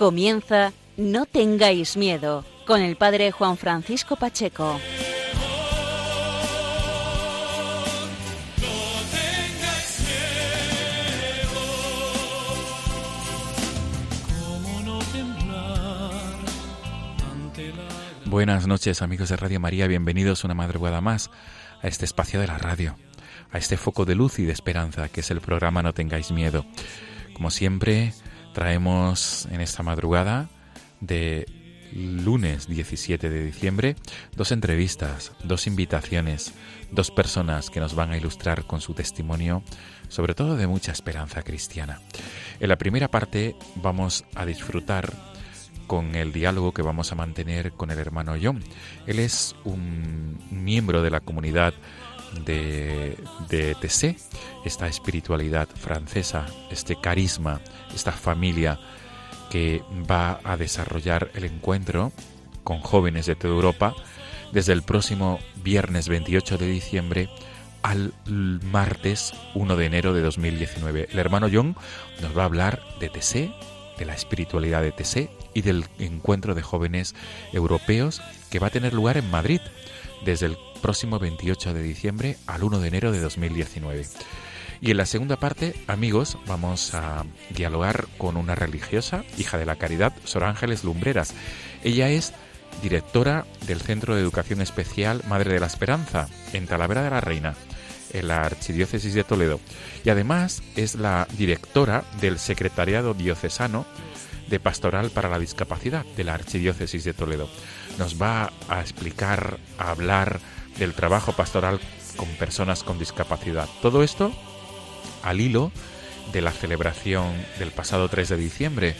Comienza No tengáis miedo con el padre Juan Francisco Pacheco. Buenas noches amigos de Radio María, bienvenidos una madrugada más a este espacio de la radio, a este foco de luz y de esperanza que es el programa No tengáis miedo. Como siempre, Traemos en esta madrugada de lunes 17 de diciembre dos entrevistas, dos invitaciones, dos personas que nos van a ilustrar con su testimonio, sobre todo de mucha esperanza cristiana. En la primera parte vamos a disfrutar con el diálogo que vamos a mantener con el hermano John. Él es un miembro de la comunidad de, de TC, esta espiritualidad francesa, este carisma, esta familia que va a desarrollar el encuentro con jóvenes de toda Europa desde el próximo viernes 28 de diciembre al martes 1 de enero de 2019. El hermano John nos va a hablar de TC, de la espiritualidad de TC y del encuentro de jóvenes europeos que va a tener lugar en Madrid desde el próximo 28 de diciembre al 1 de enero de 2019. Y en la segunda parte, amigos, vamos a dialogar con una religiosa, hija de la caridad, Sor Ángeles Lumbreras. Ella es directora del Centro de Educación Especial Madre de la Esperanza, en Talavera de la Reina, en la Archidiócesis de Toledo. Y además es la directora del Secretariado Diocesano de Pastoral para la Discapacidad de la Archidiócesis de Toledo. Nos va a explicar, a hablar del trabajo pastoral con personas con discapacidad. Todo esto al hilo de la celebración del pasado 3 de diciembre,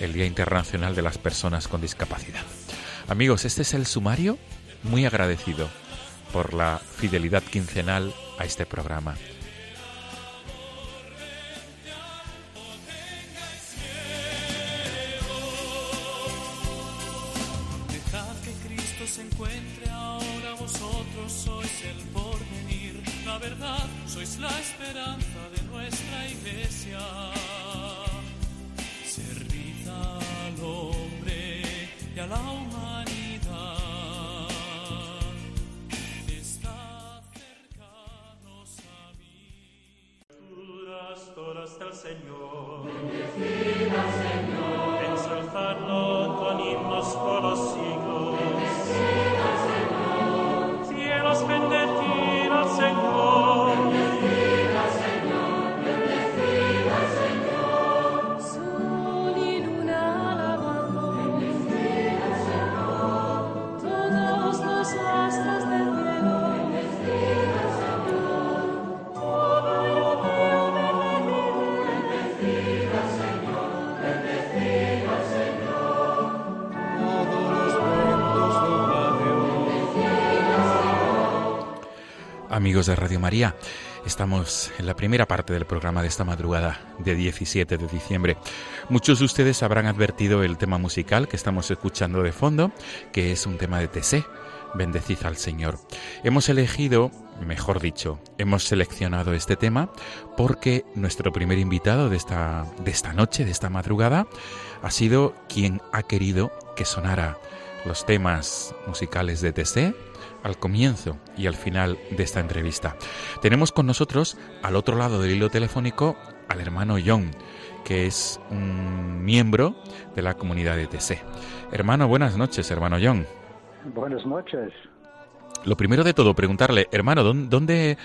el Día Internacional de las Personas con Discapacidad. Amigos, este es el sumario, muy agradecido por la fidelidad quincenal a este programa. Amigos de Radio María, estamos en la primera parte del programa de esta madrugada de 17 de diciembre. Muchos de ustedes habrán advertido el tema musical que estamos escuchando de fondo, que es un tema de TC, Bendecid al Señor. Hemos elegido, mejor dicho, hemos seleccionado este tema porque nuestro primer invitado de esta, de esta noche, de esta madrugada, ha sido quien ha querido que sonara los temas musicales de TC al comienzo y al final de esta entrevista. Tenemos con nosotros, al otro lado del hilo telefónico, al hermano John, que es un miembro de la comunidad de TC. Hermano, buenas noches, hermano John. Buenas noches. Lo primero de todo, preguntarle, hermano, ¿dónde,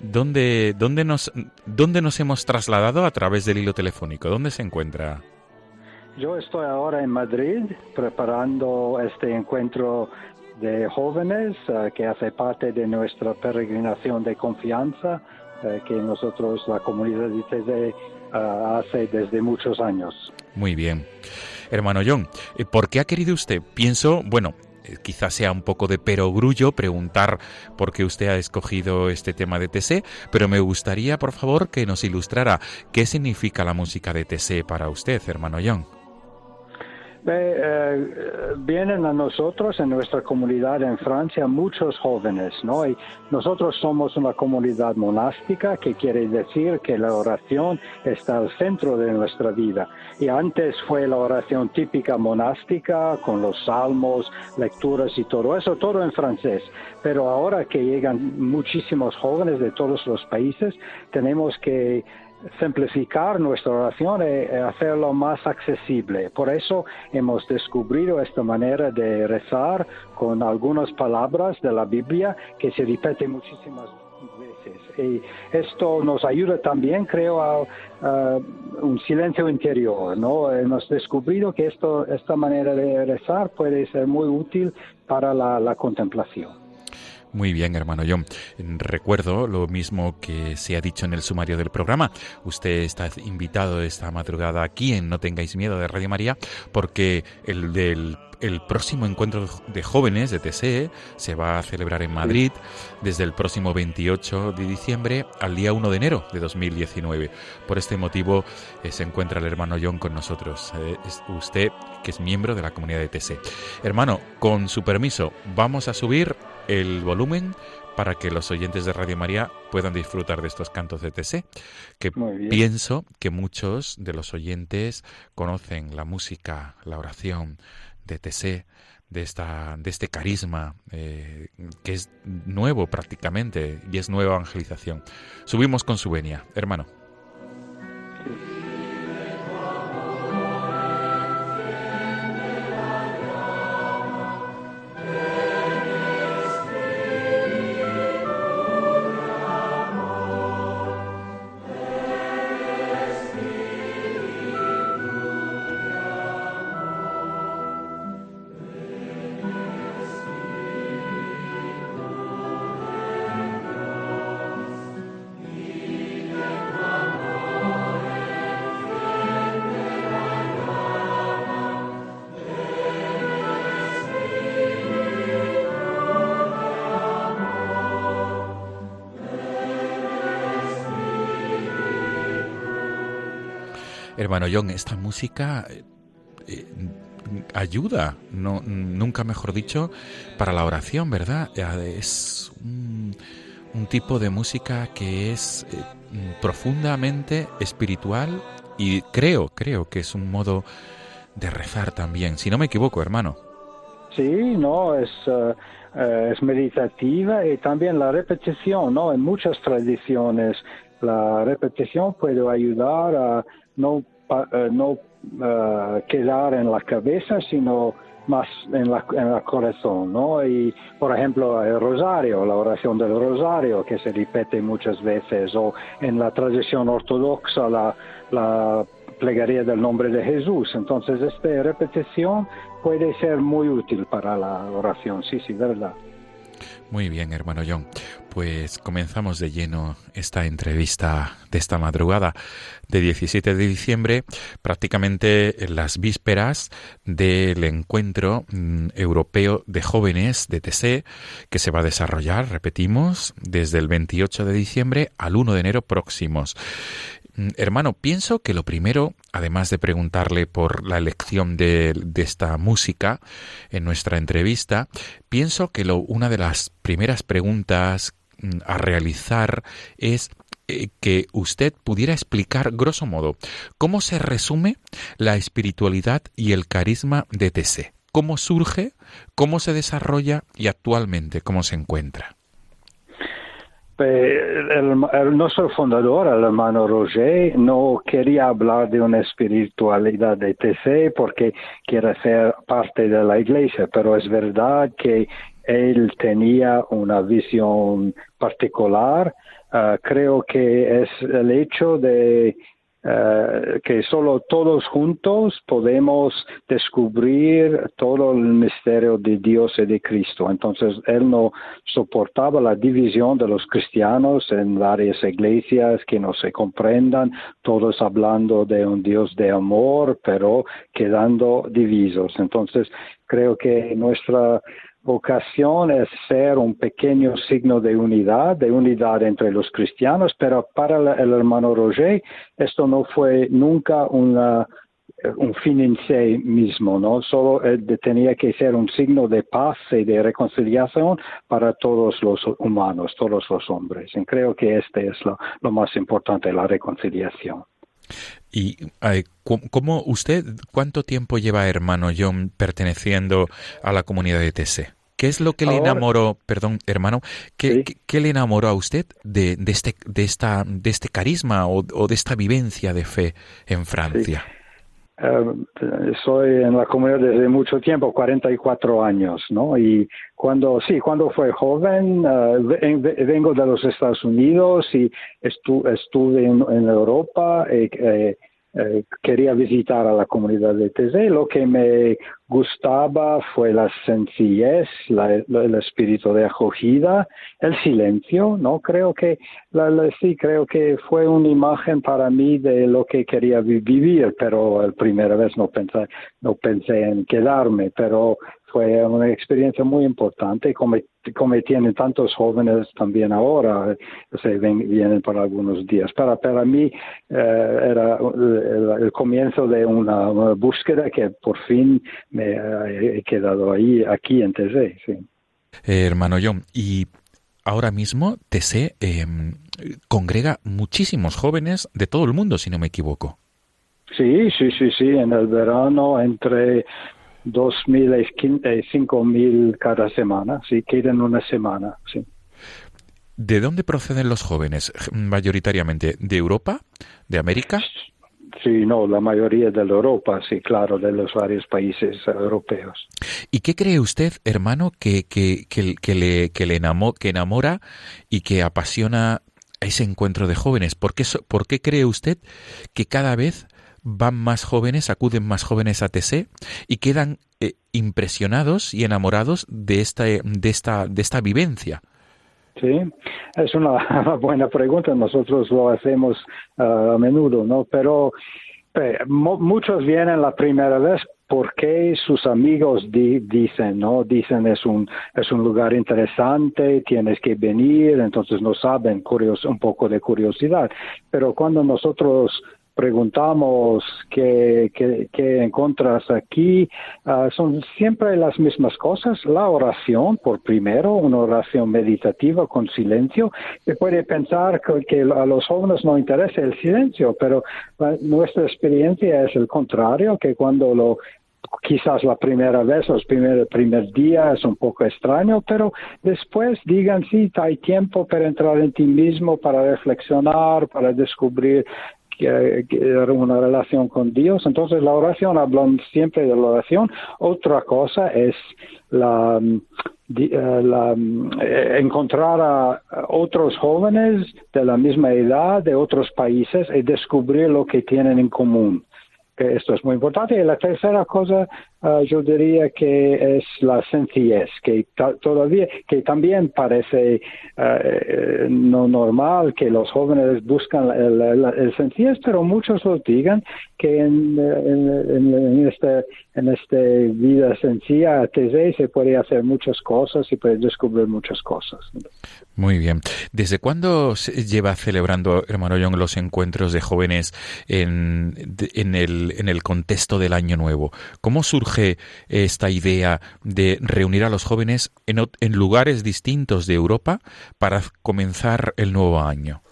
dónde, dónde, nos, ¿dónde nos hemos trasladado a través del hilo telefónico? ¿Dónde se encuentra? Yo estoy ahora en Madrid preparando este encuentro de jóvenes eh, que hace parte de nuestra peregrinación de confianza eh, que nosotros, la comunidad de TC, eh, hace desde muchos años. Muy bien. Hermano John, ¿por qué ha querido usted? Pienso, bueno, quizás sea un poco de perogrullo preguntar por qué usted ha escogido este tema de TC, pero me gustaría, por favor, que nos ilustrara qué significa la música de TC para usted, hermano John. Eh, vienen a nosotros en nuestra comunidad en Francia muchos jóvenes, ¿no? Y nosotros somos una comunidad monástica, que quiere decir que la oración está al centro de nuestra vida. Y antes fue la oración típica monástica, con los salmos, lecturas y todo eso, todo en francés. Pero ahora que llegan muchísimos jóvenes de todos los países, tenemos que simplificar nuestra oración y hacerlo más accesible. Por eso hemos descubierto esta manera de rezar con algunas palabras de la Biblia que se repiten muchísimas veces. Y esto nos ayuda también, creo, a, un silencio interior. ¿no? Hemos descubierto que esto, esta manera de rezar puede ser muy útil para la contemplación. Muy bien, hermano John. Recuerdo lo mismo que se ha dicho en el sumario del programa. Usted está invitado esta madrugada aquí en No tengáis miedo de Radio María porque el del el próximo encuentro de jóvenes de TSE se va a celebrar en Madrid desde el próximo 28 de diciembre al día 1 de enero de 2019. Por este motivo eh, se encuentra el hermano John con nosotros. Eh, usted que es miembro de la comunidad de TSE. Hermano, con su permiso, vamos a subir el volumen para que los oyentes de Radio María puedan disfrutar de estos cantos de TC, que pienso que muchos de los oyentes conocen la música, la oración de TC, de, esta, de este carisma eh, que es nuevo prácticamente y es nueva evangelización. Subimos con su venia, hermano. Hermano John, esta música eh, eh, ayuda, no, nunca mejor dicho, para la oración, ¿verdad? Es un, tipo de música que es eh, profundamente espiritual y creo, creo que es un modo de rezar también, si no me equivoco, hermano. Sí, no, es, es meditativa y también la repetición, ¿no? En muchas tradiciones la repetición puede ayudar a no, eh, no eh, quedar en la cabeza, sino más en, la, en el corazón, ¿no? Y, por ejemplo, el rosario, la oración del rosario, que se repite muchas veces, o en la tradición ortodoxa, la, la plegaria del nombre de Jesús. Entonces, esta repetición puede ser muy útil para la oración, sí, sí, verdad. Muy bien, hermano John. Pues comenzamos de lleno esta entrevista de esta madrugada de 17 de diciembre, prácticamente en las vísperas del encuentro mm, europeo de jóvenes de TC que se va a desarrollar, repetimos, desde el 28 de diciembre al 1 de enero próximos. Mm, hermano, pienso que lo primero, además de preguntarle por la elección de, esta música en nuestra entrevista, pienso que lo, una de las primeras preguntas mm, a realizar es eh, que usted pudiera explicar, grosso modo, cómo se resume la espiritualidad y el carisma de TC, cómo surge, cómo se desarrolla y actualmente cómo se encuentra. El, nuestro fundador, el hermano Roger, no quería hablar de una espiritualidad de TC porque quiere ser parte de la iglesia, pero es verdad que él tenía una visión particular. Ah, creo que es el hecho de eh, que solo todos juntos podemos descubrir todo el misterio de Dios y de Cristo. Entonces, él no soportaba la división de los cristianos en varias iglesias que no se comprendan, todos hablando de un Dios de amor, pero quedando divisos. Entonces, creo que nuestra vocación es ser un pequeño signo de unidad, de unidad entre los cristianos, pero para el hermano Roger esto no fue nunca una, un fin en sí mismo, ¿no? Solo tenía que ser un signo de paz y de reconciliación para todos los humanos, todos los hombres. Creo que este es lo, más importante, la reconciliación. ¿Y cómo usted, cuánto tiempo lleva, hermano John, perteneciendo a la comunidad de TC? ¿Qué es lo que le enamoró, perdón, hermano, qué, qué, le enamoró a usted de, de, este, de, esta, de este carisma o, de esta vivencia de fe en Francia? Eh, soy en la comunidad desde mucho tiempo, 44 años, ¿no? Y cuando, sí, cuando fue joven, uh, vengo de los Estados Unidos y estuve en, en Europa. Eh, eh eh, quería visitar a la comunidad de TZ. Lo que me gustaba fue la sencillez, el espíritu de acogida, el silencio, ¿no? Creo que, sí, creo que fue una imagen para mí de lo que quería vivir, pero la primera vez no pensé, no pensé en quedarme, pero fue una experiencia muy importante, como, como tienen tantos jóvenes también ahora, se ven, vienen por algunos días. Para, para mí eh, era el, comienzo de una, búsqueda que por fin me he quedado ahí, aquí en TC. Sí. Eh, hermano John, y ahora mismo TC em, congrega muchísimos jóvenes de todo el mundo, si no me equivoco. Sí, sí, sí, sí. En el verano entre 2.000 y 5.000 cada semana, sí, quedan una semana, sí. ¿De dónde proceden los jóvenes mayoritariamente? ¿De Europa? ¿De América? Sí, no, la mayoría de Europa, sí, claro, de los varios países europeos. ¿Y qué cree usted, hermano, que, que, que, le, que le que enamora y que apasiona ese encuentro de jóvenes? ¿Por qué, ¿Por qué cree usted que cada vez van más jóvenes, acuden más jóvenes a TC y quedan eh, impresionados y enamorados de esta, de esta, de esta vivencia. Sí, es una buena pregunta. Nosotros lo hacemos ah, a menudo, ¿no? Pero eh, muchos vienen la primera vez porque sus amigos dicen, ¿no? Dicen es un, es un lugar interesante, tienes que venir, entonces no saben, curios, un poco de curiosidad. Pero cuando nosotros preguntamos qué, qué, encuentras aquí, ah, son siempre las mismas cosas. La oración, por primero, una oración meditativa con silencio. Se puede pensar que, a los jóvenes no interesa el silencio, pero ah, nuestra experiencia es el contrario, que cuando lo quizás la primera vez, los primer, primer día es un poco extraño, pero después digan, sí, hay tiempo para entrar en ti mismo, para reflexionar, para descubrir que, una relación con Dios. Entonces la oración, hablan siempre de la oración. Otra cosa es la, eh, eh, encontrar a otros jóvenes de la misma edad, de otros países, y descubrir lo que tienen en común que esto es muy importante. Y la tercera cosa, ah, yo diría que es la sencillez, que todavía, que también parece eh, no normal que los jóvenes buscan el, sencillez, pero muchos lo digan que en, en, en, este, en este vida sencilla, TZ, se puede hacer muchas cosas y puede descubrir muchas cosas. Muy bien. ¿Desde cuándo se lleva celebrando, hermano John, los encuentros de jóvenes en, en, el, en el contexto del Año Nuevo? ¿Cómo surge esta idea de reunir a los jóvenes en, en lugares distintos de Europa para comenzar el nuevo año?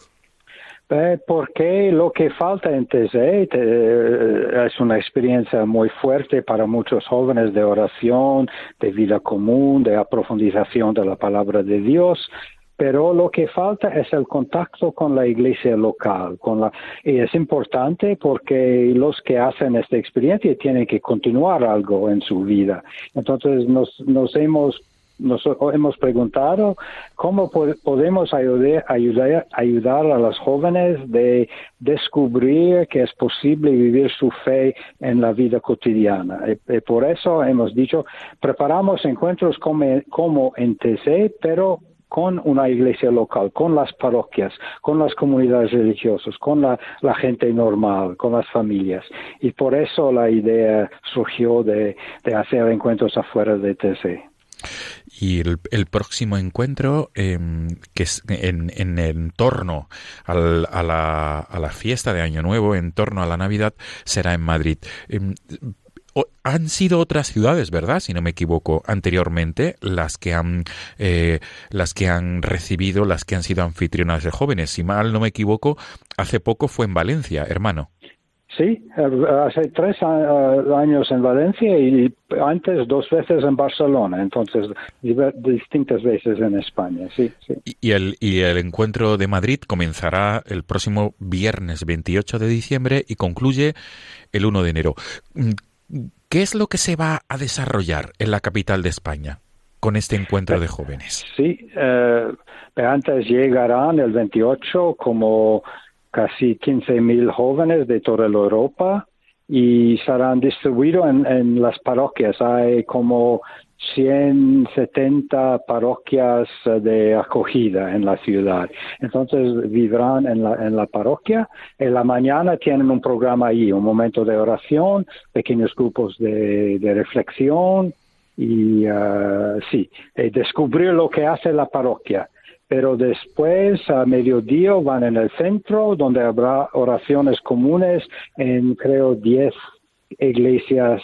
Eh, porque lo que falta en TZ eh, es una experiencia muy fuerte para muchos jóvenes de oración, de vida común, de aprofundización de la palabra de Dios pero lo que falta es el contacto con la iglesia local. Con la, y es importante porque los que hacen esta experiencia tienen que continuar algo en su vida. Entonces nos, nos hemos nos hemos preguntado cómo podemos ayudar, ayudar, ayudar a los jóvenes de descubrir que es posible vivir su fe en la vida cotidiana. Y, por eso hemos dicho, preparamos encuentros como, como en TC, pero con una iglesia local, con las parroquias, con las comunidades religiosas, con la, gente normal, con las familias. Y por eso la idea surgió de, hacer encuentros afuera de TC. Y el, próximo encuentro, em, que es en, en, torno a, la, a, la, fiesta de Año Nuevo, en torno a la Navidad, será en Madrid. Han sido otras ciudades, ¿verdad? Si no me equivoco, anteriormente las que han eh, las que han recibido, las que han sido anfitrionas de jóvenes. Si mal no me equivoco, hace poco fue en Valencia, hermano. Sí, hace tres años en Valencia y antes dos veces en Barcelona, entonces distintas veces en España, sí. sí. Y, el, y el encuentro de Madrid comenzará el próximo viernes 28 de diciembre y concluye el 1 de enero. ¿Qué es lo que se va a desarrollar en la capital de España con este encuentro de jóvenes? Sí, eh, antes llegarán el 28 como casi 15.000 jóvenes de toda la Europa y serán distribuidos en, en las parroquias. Hay como 170 parroquias eh, de acogida en la ciudad. Entonces vivirán en la, en la parroquia. En la mañana tienen un programa ahí, un momento de oración, pequeños grupos de, reflexión y uh, sí, descubrir lo que hace la parroquia. Pero después, a mediodía, van en el centro, donde habrá oraciones comunes en, creo, 10 iglesias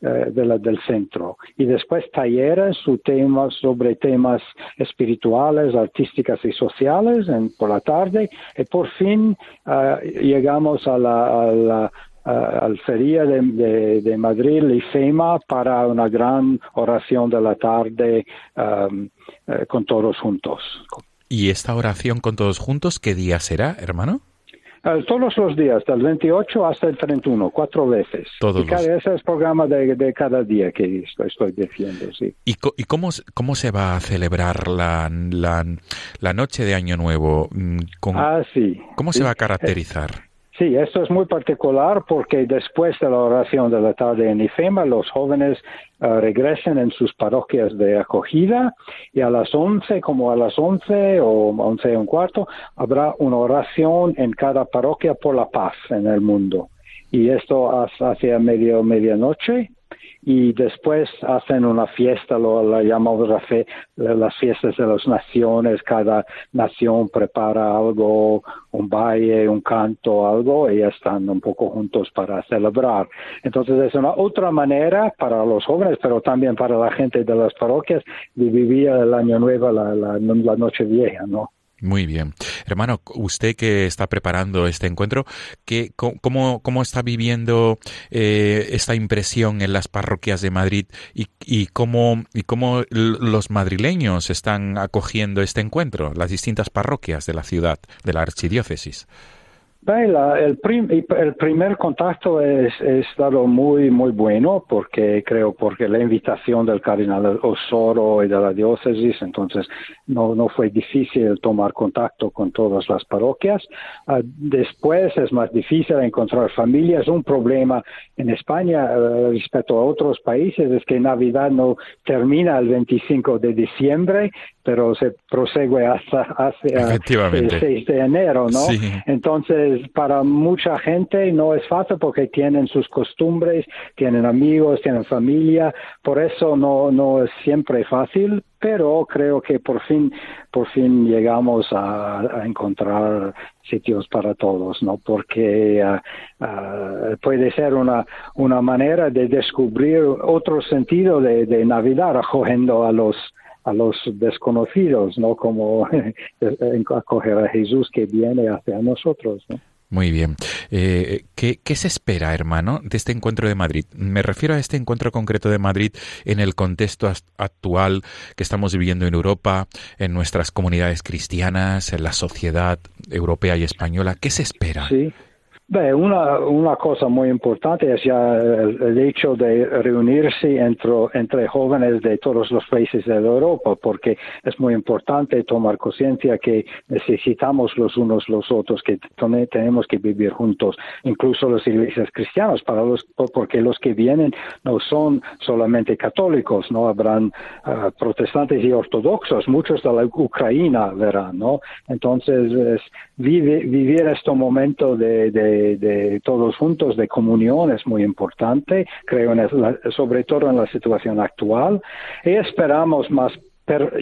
eh, de la, del centro. Y después talleres su tema, sobre temas espirituales, artísticas y sociales en, por la tarde. Y por fin eh, llegamos a la, al Feria de, de, Madrid, IFEMA, para una gran oración de la tarde um, eh, con todos juntos. ¿Y esta oración con todos juntos qué día será, hermano? Eh, todos los días, del 28 hasta el 31, cuatro veces. Todos y cada, ese es el programa de, cada día que estoy, diciendo, sí. ¿Y, y cómo, cómo, se va a celebrar la, la, noche de Año Nuevo? Mm, ah, sí. ¿Cómo se va a caracterizar? Sí, esto es muy particular porque después de la oración de la tarde en IFEMA, los jóvenes uh, regresen en sus parroquias de acogida y a las 11, como a las 11 o 11 y un cuarto, habrá una oración en cada parroquia por la paz en el mundo. Y esto hacia medio, medianoche y después hacen una fiesta, lo la llamamos las fiestas de las naciones, cada nación prepara algo, un baile, un canto, algo, y están un poco juntos para celebrar. Entonces es una otra manera para los jóvenes, pero también para la gente de las parroquias de vivir el año nuevo, la, la, la noche vieja, ¿no? Muy bien. Hermano, usted que está preparando este encuentro, ¿qué, cómo, cómo, está viviendo eh, esta impresión en las parroquias de Madrid y, y, cómo, y cómo los madrileños están acogiendo este encuentro, las distintas parroquias de la ciudad, de la archidiócesis? El, el, primer contacto es, es, dado muy muy bueno porque creo porque la invitación del cardenal Osoro y de la diócesis entonces no, no fue difícil tomar contacto con todas las parroquias. Ah, después es más difícil encontrar familias un problema en España uh, respecto a otros países es que Navidad no termina el 25 de diciembre pero se prosegue hasta, hacia el 6 de enero no entonces para mucha gente no es fácil porque tienen sus costumbres, tienen amigos, tienen familia, por eso no, no es siempre fácil, pero creo que por fin, por fin llegamos a, encontrar sitios para todos, ¿no? Porque ah, ah, puede ser una, una manera de descubrir otro sentido de, de Navidad, acogiendo a los a los desconocidos, ¿no? Como acoger a Jesús que viene hacia nosotros, ¿no? Muy bien. Eh, ¿qué, ¿qué, se espera, hermano, de este encuentro de Madrid? Me refiero a este encuentro concreto de Madrid en el contexto actual que estamos viviendo en Europa, en nuestras comunidades cristianas, en la sociedad europea y española. ¿Qué se espera? Sí. Una, una cosa muy importante es ya el, hecho de reunirse entre, jóvenes de todos los países de Europa, porque es muy importante tomar conciencia que necesitamos los unos los otros, que tenemos que vivir juntos, incluso las iglesias cristianas, para los, porque los que vienen no son solamente católicos, no habrán ah, protestantes y ortodoxos, muchos de la Ucrania verán, ¿no? Entonces, es, vivir este momento de de, todos juntos, de comunión, es muy importante, creo, sobre todo en la situación actual. Y esperamos más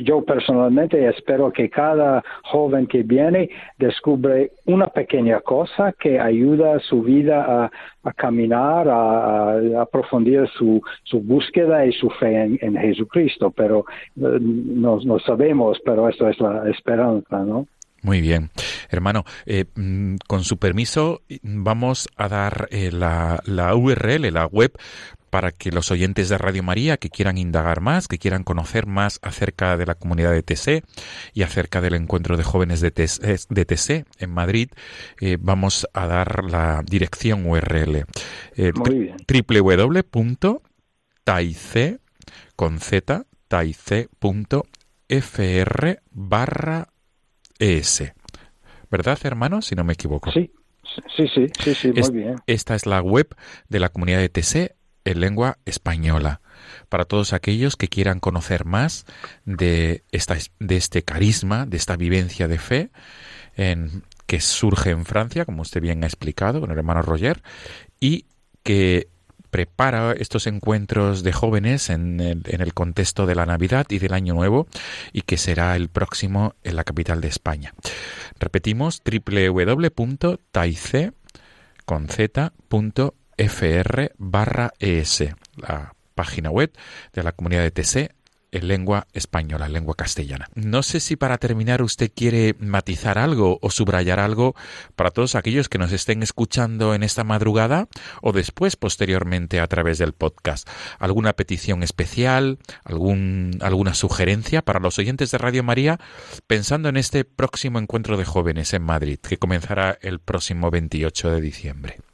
yo personalmente espero que cada joven que viene descubre una pequeña cosa que ayuda su vida a, caminar, a, a aprofundir su, su, búsqueda y su fe en, Jesucristo. Pero eh, no, no, sabemos, pero esto es la esperanza, ¿no? Muy bien. Hermano, eh, mm, con su permiso, vamos a dar eh, la, la URL, la web, para que los oyentes de Radio María que quieran indagar más, que quieran conocer más acerca de la comunidad de TC y acerca del encuentro de jóvenes de TC, eh, en Madrid, vamos a dar la dirección URL. Eh, www.taice con z, barra ES. ¿Verdad, hermano? Si no me equivoco. Sí, sí, sí, sí, sí muy bien. Esta es la web de la comunidad de TC en lengua española. Para todos aquellos que quieran conocer más de, esta, de este carisma, de esta vivencia de fe en, que surge en Francia, como usted bien ha explicado con el hermano Roger, y que prepara estos encuentros de jóvenes en el, contexto de la Navidad y del Año Nuevo y que será el próximo en la capital de España. Repetimos www.taice.fr barra es, la página web de la comunidad de TC en lengua española, lengua castellana. No sé si para terminar usted quiere matizar algo o subrayar algo para todos aquellos que nos estén escuchando en esta madrugada o después posteriormente a través del podcast. ¿Alguna petición especial? Algún, ¿Alguna sugerencia para los oyentes de Radio María pensando en este próximo encuentro de jóvenes en Madrid que comenzará el próximo 28 de diciembre?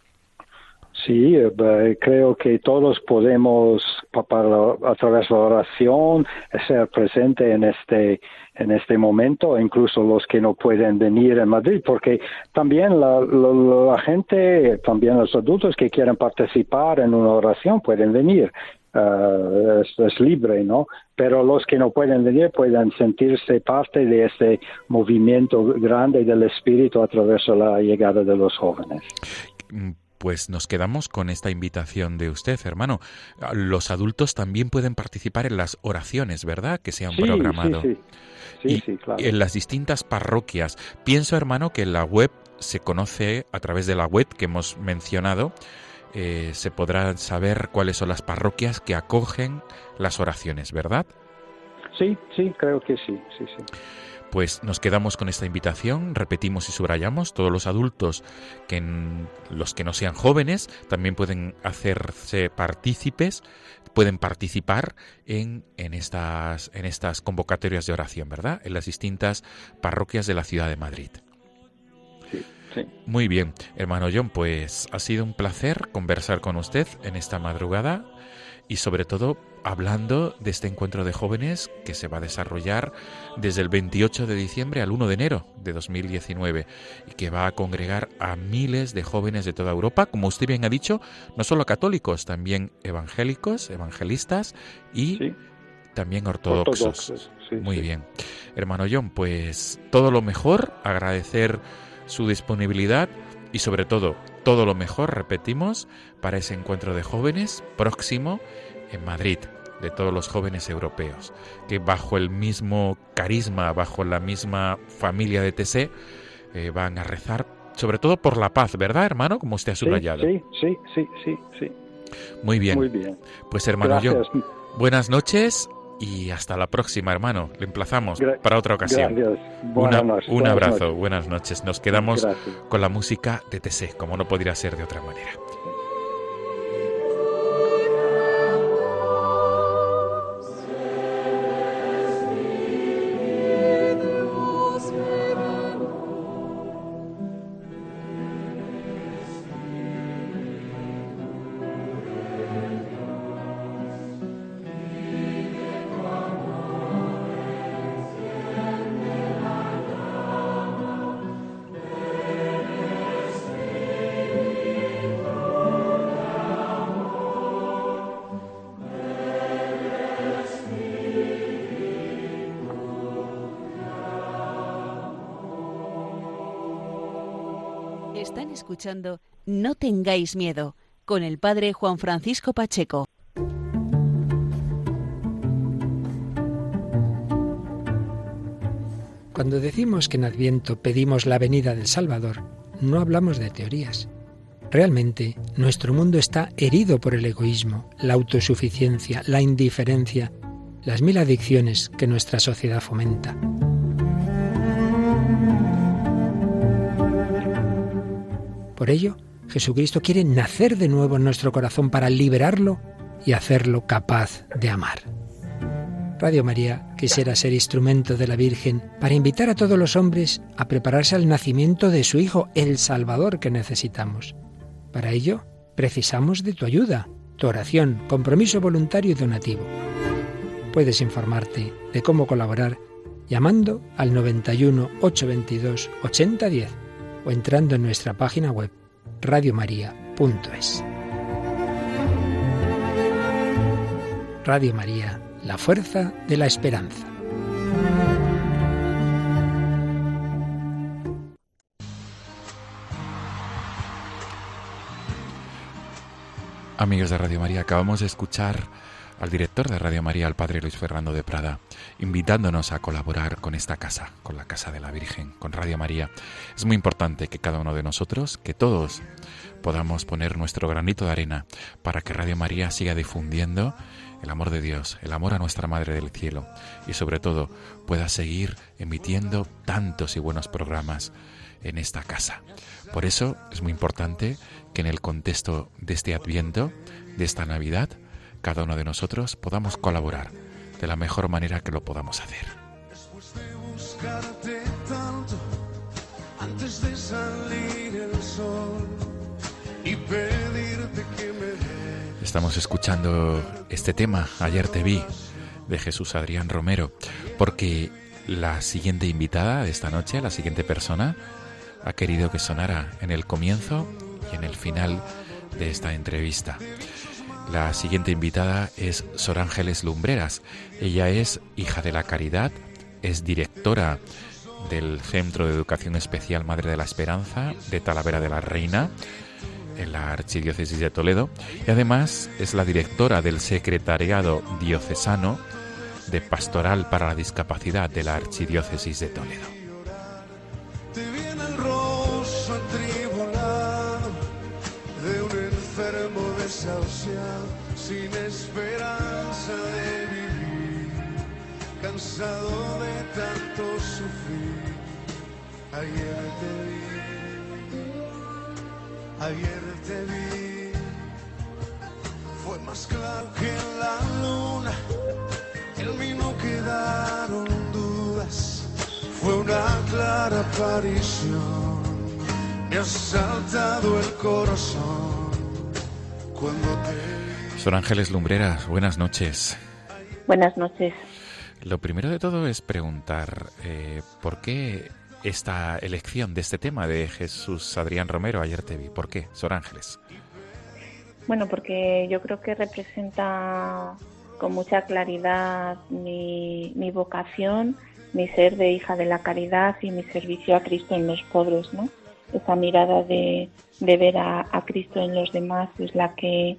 Sí, eh, creo que todos podemos, a través de la oración, ser presente en este, en este momento, incluso los que no pueden venir en Madrid, porque también la, gente, también los adultos que quieren participar en una oración pueden venir. Uh, es, libre, ¿no? Pero los que no pueden venir pueden sentirse parte de ese movimiento grande del espíritu a través de la llegada de los jóvenes mm, pues nos quedamos con esta invitación de usted, hermano. Los adultos también pueden participar en las oraciones, ¿verdad? Que se han programado. Sí, sí. Sí, claro. En las distintas parroquias. Pienso, hermano, que en la web se conoce, a través de la web que hemos mencionado, eh, se podrá saber cuáles son las parroquias que acogen las oraciones, ¿verdad? Sí, sí, creo que sí, sí, sí. Pues nos quedamos con esta invitación, repetimos y subrayamos, todos los adultos, que los que no sean jóvenes, también pueden hacerse partícipes, pueden participar en, en, estas, en estas convocatorias de oración, ¿verdad? En las distintas parroquias de la ciudad de Madrid. Sí, sí. Muy bien, hermano John, pues ha sido un placer conversar con usted en esta madrugada y sobre todo hablando de este encuentro de jóvenes que se va a desarrollar desde el 28 de diciembre al 1 de enero de 2019 y que va a congregar a miles de jóvenes de toda Europa, como usted bien ha dicho, no solo católicos, también evangélicos, evangelistas y también ortodoxos. Muy bien. Hermano John, pues todo lo mejor, agradecer su disponibilidad y sobre todo todo lo mejor, repetimos, para ese encuentro de jóvenes próximo en Madrid de todos los jóvenes europeos, que bajo el mismo carisma, bajo la misma familia de TC, eh, van a rezar, sobre todo por la paz, ¿verdad, hermano? Como usted ha subrayado. Sí, sí, sí, sí, sí. Muy bien. Muy bien. Pues hermano, yo, buenas noches y hasta la próxima, hermano. Le emplazamos para otra ocasión. un abrazo, buenas noches. Nos quedamos con la música de TC, como no podría ser de otra manera. Escuchando No tengáis miedo con el padre Juan Francisco Pacheco. Cuando decimos que en Adviento pedimos la venida del Salvador, no hablamos de teorías. Realmente, nuestro mundo está herido por el egoísmo, la autosuficiencia, la indiferencia, las mil adicciones que nuestra sociedad fomenta. Por ello, Jesucristo quiere nacer de nuevo en nuestro corazón para liberarlo y hacerlo capaz de amar. Radio María quisiera ser instrumento de la Virgen para invitar a todos los hombres a prepararse al nacimiento de su Hijo, el Salvador que necesitamos. Para ello, precisamos de tu ayuda, tu oración, compromiso voluntario y donativo. Puedes informarte de cómo colaborar llamando al 91 822 8010 o entrando en nuestra página web radiomaria.es. Radio María la fuerza de la esperanza. Amigos de Radio María, acabamos de escuchar al director de Radio María, al Padre Luis Fernando de Prada, invitándonos a colaborar con esta casa, con la Casa de la Virgen, con Radio María. Es muy importante que cada uno de nosotros, que todos, podamos poner nuestro granito de arena para que Radio María siga difundiendo el amor de Dios, el amor a nuestra Madre del Cielo y sobre todo pueda seguir emitiendo tantos y buenos programas en esta casa. Por eso es muy importante que en el contexto de este adviento, de esta Navidad, cada uno de nosotros podamos colaborar de la mejor manera que lo podamos hacer. Estamos escuchando este tema, Ayer te vi, de Jesús Adrián Romero, porque la siguiente invitada de esta noche, la siguiente persona, ha querido que sonara en el comienzo y en el final de esta entrevista. La siguiente invitada es Sor Ángeles Lumbreras. Ella es hija de la caridad, es directora del Centro de Educación Especial Madre de la Esperanza de Talavera de la Reina en la Archidiócesis de Toledo y además es la directora del Secretariado Diocesano de Pastoral para la Discapacidad de la Archidiócesis de Toledo. Ayer te vi, fue más claro que la luna, en mí no quedaron dudas, fue una clara aparición, me ha saltado el corazón. Cuando te... Son Ángeles Lumbreras, buenas noches. Buenas noches. Lo primero de todo es preguntar, eh, ¿por qué esta elección de este tema de Jesús Adrián Romero, ayer te vi. ¿Por qué, Sor Ángeles? Bueno, porque yo creo que representa con mucha claridad mi, vocación, mi ser de hija de la caridad y mi servicio a Cristo en los pobres, ¿no? Esa mirada de, ver a, a Cristo en los demás es la que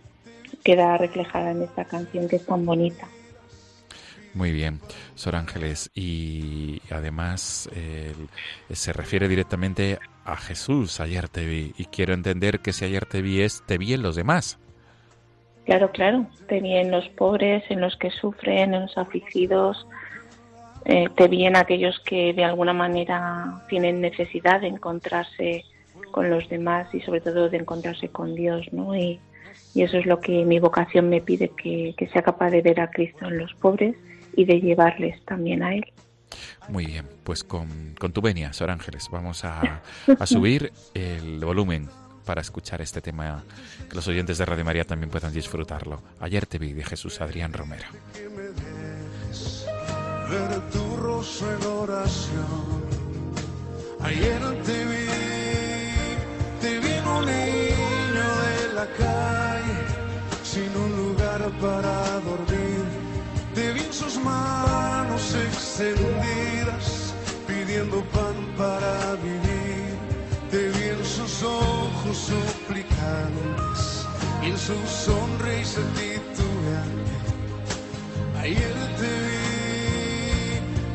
queda reflejada en esta canción que es tan bonita. Muy bien, Sor Ángeles. Y además se refiere directamente a Jesús, ayer te vi. Y quiero entender que si ayer te vi es te vi en los demás. Claro, claro. Te vi en los pobres, en los que sufren, en los afligidos. Eh, te vi en aquellos que de alguna manera tienen necesidad de encontrarse con los demás y sobre todo de encontrarse con Dios, ¿no? Y, eso es lo que mi vocación me pide, que sea capaz de ver a Cristo en los pobres y de llevarles también a Él. Muy bien, pues con, con tu venia, Sor Ángeles, vamos a, a subir el volumen para escuchar este tema, que los oyentes de Radio María también puedan disfrutarlo. Ayer te vi de Jesús Adrián Romero. Ayer te vi, te vi en un niño de la calle, sin un lugar para dormir en sus manos extendidas, pidiendo pan para vivir. Te vi en sus ojos suplicantes y en su sonrisa titubeante. Ayer te vi,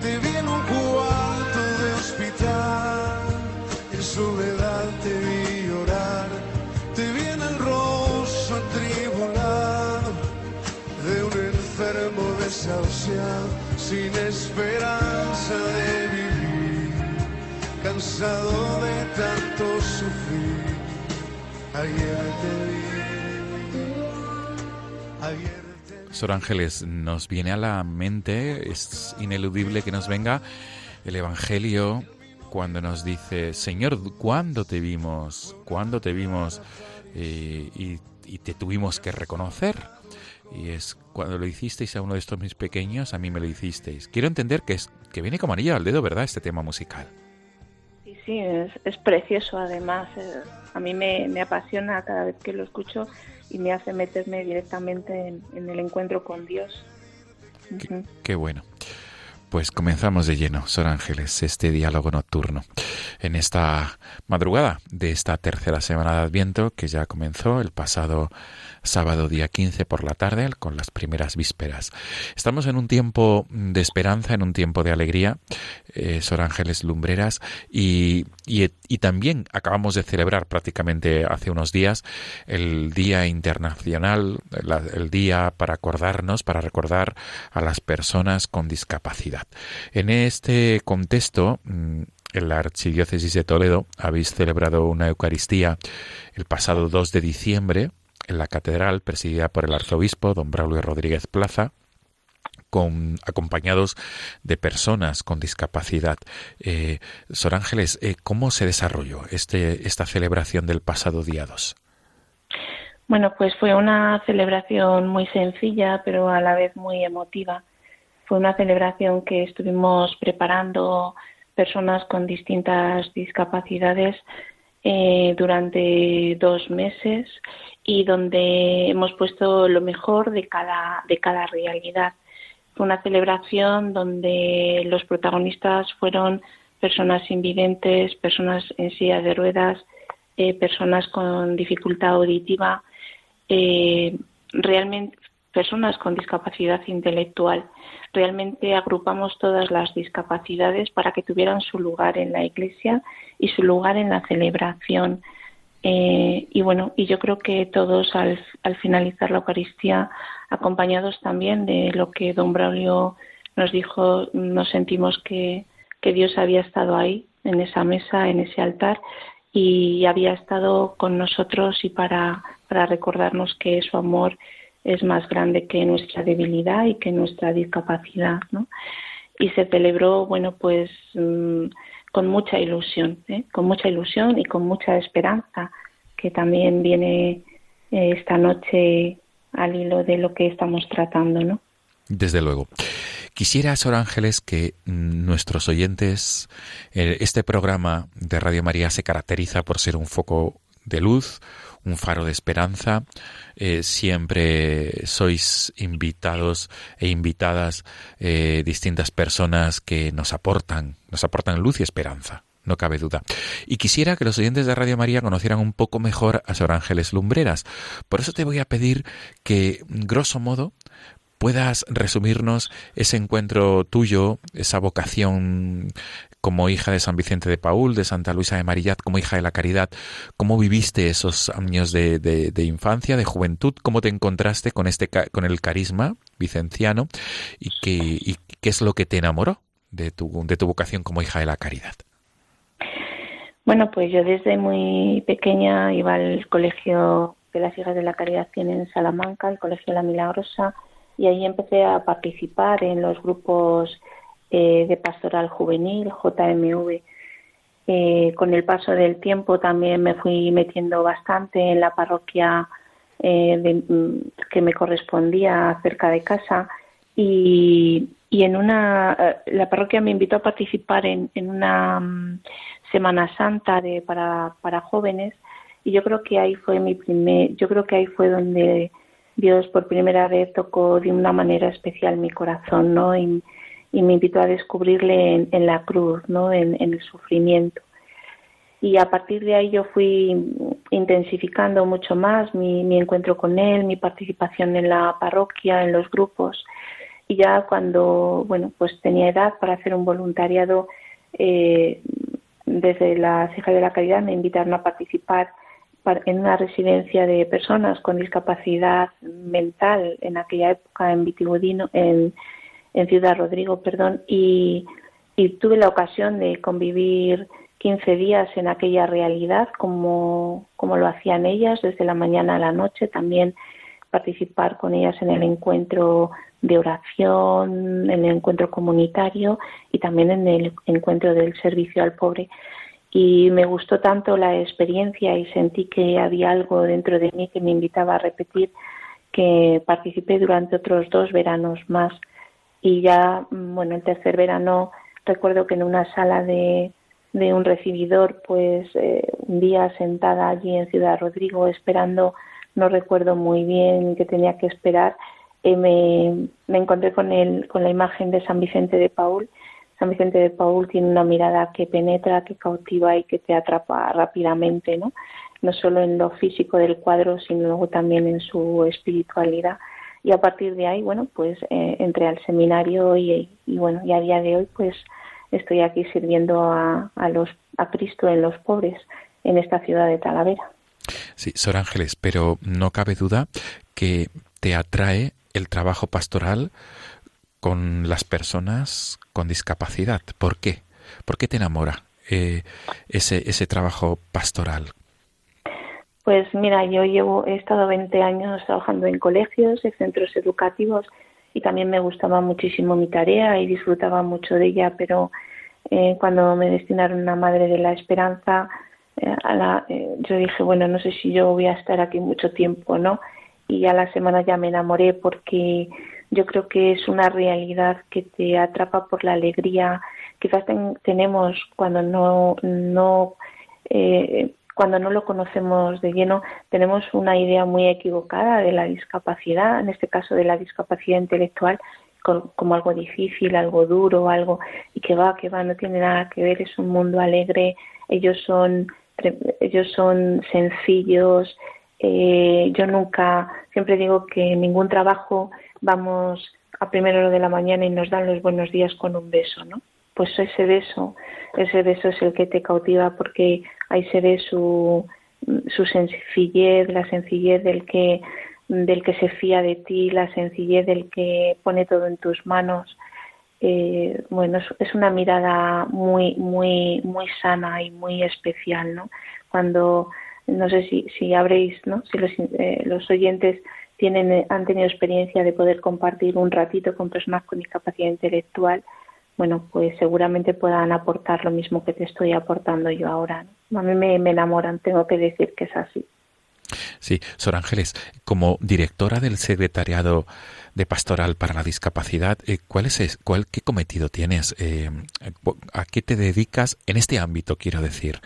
te vi en un cuarto desahuciado, sin esperanza de vivir, cansado de tanto sufrir. Ayer te vi. Sor Ángeles, nos viene a la mente, es ineludible que nos venga el Evangelio cuando nos dice, Señor, ¿cuándo te vimos? ¿Cuándo te vimos? Eh, y te tuvimos que reconocer. Y es cuando lo hicisteis a uno de estos mis pequeños, a mí me lo hicisteis. Quiero entender que es que viene como anillo al dedo, ¿verdad? Este tema musical. Sí, sí, es, es precioso además. eh, a mí me, me apasiona cada vez que lo escucho y me hace meterme directamente en, en el encuentro con Dios. Qué bueno. Pues comenzamos de lleno, Sor Ángeles, este diálogo nocturno en esta madrugada de esta tercera semana de Adviento que ya comenzó el pasado sábado día 15 por la tarde con las primeras vísperas. Estamos en un tiempo de esperanza, en un tiempo de alegría, eh, Sor Ángeles Lumbreras, y, y, también acabamos de celebrar prácticamente hace unos días el Día Internacional, el día para acordarnos, para recordar a las personas con discapacidad. En este contexto, mm, en la Archidiócesis de Toledo habéis celebrado una Eucaristía el pasado 2 de diciembre en la catedral presidida por el arzobispo don Braulio Rodríguez Plaza acompañados de personas con discapacidad. Eh, Sor Ángeles, eh, ¿cómo se desarrolló este, esta celebración del pasado día 2? Bueno, pues fue una celebración muy sencilla, pero a la vez muy emotiva. Fue una celebración que estuvimos preparando personas con distintas discapacidades eh, durante dos meses y donde hemos puesto lo mejor de cada, de cada realidad. Fue una celebración donde los protagonistas fueron personas invidentes, personas en silla de ruedas, eh, personas con dificultad auditiva, eh, realmente personas con discapacidad intelectual. Realmente agrupamos todas las discapacidades para que tuvieran su lugar en la Iglesia y su lugar en la celebración. Eh, y bueno, y yo creo que todos al, al finalizar la Eucaristía, acompañados también de lo que don Braulio nos dijo, nos sentimos que, Dios había estado ahí, en esa mesa, en ese altar, y había estado con nosotros y para, para recordarnos que su amor es más grande que nuestra debilidad y que nuestra discapacidad, ¿no? Y se celebró, bueno, pues mm, con mucha ilusión, ¿eh? con mucha ilusión y con mucha esperanza, que también viene eh, esta noche al hilo de lo que estamos tratando, ¿no? Desde luego. Quisiera, Sor Ángeles, que nuestros oyentes, eh, este programa de Radio María se caracteriza por ser un foco de luz, un faro de esperanza. Eh, siempre sois invitados e invitadas eh, distintas personas que nos aportan, nos aportan luz y esperanza. No cabe duda. Y quisiera que los oyentes de Radio María conocieran un poco mejor a Sor Ángeles Lumbreras. Por eso te voy a pedir que, grosso modo, puedas resumirnos ese encuentro tuyo, esa vocación como hija de San Vicente de Paul, de Santa Luisa de Marillat, como hija de la caridad, cómo viviste esos años de, infancia, de juventud, cómo te encontraste con este con el carisma vicenciano y qué, y qué es lo que te enamoró de tu, de tu vocación como hija de la caridad. Bueno, pues yo desde muy pequeña iba al colegio que las hijas de la caridad tienen en Salamanca, el colegio La Milagrosa, y ahí empecé a participar en los grupos eh, de pastoral juvenil, JMV. Eh, con el paso del tiempo también me fui metiendo bastante en la parroquia eh, de, mm, que me correspondía cerca de casa y, y en una eh, la parroquia me invitó a participar en, en una mm, Semana Santa de para, para jóvenes y yo creo que ahí fue mi primer yo creo que ahí fue donde Dios por primera vez tocó de una manera especial mi corazón no y, y me invitó a descubrirle en, en la cruz no en, en el sufrimiento. Y a partir de ahí yo fui intensificando mucho más mi, mi encuentro con él, mi participación en la parroquia, en los grupos. Y ya cuando bueno pues tenía edad para hacer un voluntariado eh, desde la Ceja de la Caridad me invitaron a participar en una residencia de personas con discapacidad mental en aquella época en Vitigudino, en, en Ciudad Rodrigo, perdón, y, y tuve la ocasión de convivir 15 días en aquella realidad como, como lo hacían ellas desde la mañana a la noche, también participar con ellas en el encuentro de oración, en el encuentro comunitario y también en el encuentro del servicio al pobre. Y me gustó tanto la experiencia y sentí que había algo dentro de mí que me invitaba a repetir que participé durante otros dos veranos más. Y ya, bueno, el tercer verano recuerdo que en una sala de, de un recibidor, pues eh, un día sentada allí en Ciudad Rodrigo esperando, no recuerdo muy bien qué tenía que esperar, eh, me, encontré con, el, con la imagen de San Vicente de Paul. San Vicente de Paul tiene una mirada que penetra, que cautiva y que te atrapa rápidamente, ¿no? No solo en lo físico del cuadro, sino luego también en su espiritualidad. Y a partir de ahí, bueno, pues eh, entré al seminario y, bueno, y a día de hoy, pues estoy aquí sirviendo a, a Cristo en los pobres en esta ciudad de Talavera. Sí, Sor Ángeles, pero no cabe duda que te atrae el trabajo pastoral con las personas con discapacidad. ¿Por qué? ¿Por qué te enamora eh, ese, ese trabajo pastoral? Pues mira, yo llevo, he estado 20 años trabajando en colegios, en centros educativos y también me gustaba muchísimo mi tarea y disfrutaba mucho de ella, pero eh, cuando me destinaron a Madre de la Esperanza, eh, a la, eh, yo dije, bueno, no sé si yo voy a estar aquí mucho tiempo, ¿no? Y a la semana ya me enamoré porque yo creo que es una realidad que te atrapa por la alegría. Quizás tenemos cuando no, no eh, cuando no lo conocemos de lleno, tenemos una idea muy equivocada de la discapacidad, en este caso de la discapacidad intelectual, como algo difícil, algo duro, algo y que va, que va, no tiene nada que ver, es un mundo alegre, ellos son ellos son sencillos, eh, yo nunca, siempre digo que en ningún trabajo vamos a primera hora de la mañana y nos dan los buenos días con un beso, ¿no? Pues ese beso, ese beso es el que te cautiva porque ahí se ve su, su sencillez, la sencillez del que, del que se fía de ti, la sencillez del que pone todo en tus manos. Eh, bueno, es, una mirada muy, muy, muy sana y muy especial, ¿no? Cuando no sé si, si habréis, ¿no? si los, eh, los oyentes tienen, eh, han tenido experiencia de poder compartir un ratito con personas con discapacidad intelectual, bueno, pues seguramente puedan aportar lo mismo que te estoy aportando yo ahora. A mí me, me enamoran, tengo que decir que es así. Sí, Sor Ángeles, como directora del Secretariado de Pastoral para la Discapacidad, eh, ¿cuál es, cuál, ¿qué cometido tienes? Eh, ¿A qué te dedicas en este ámbito, quiero decir?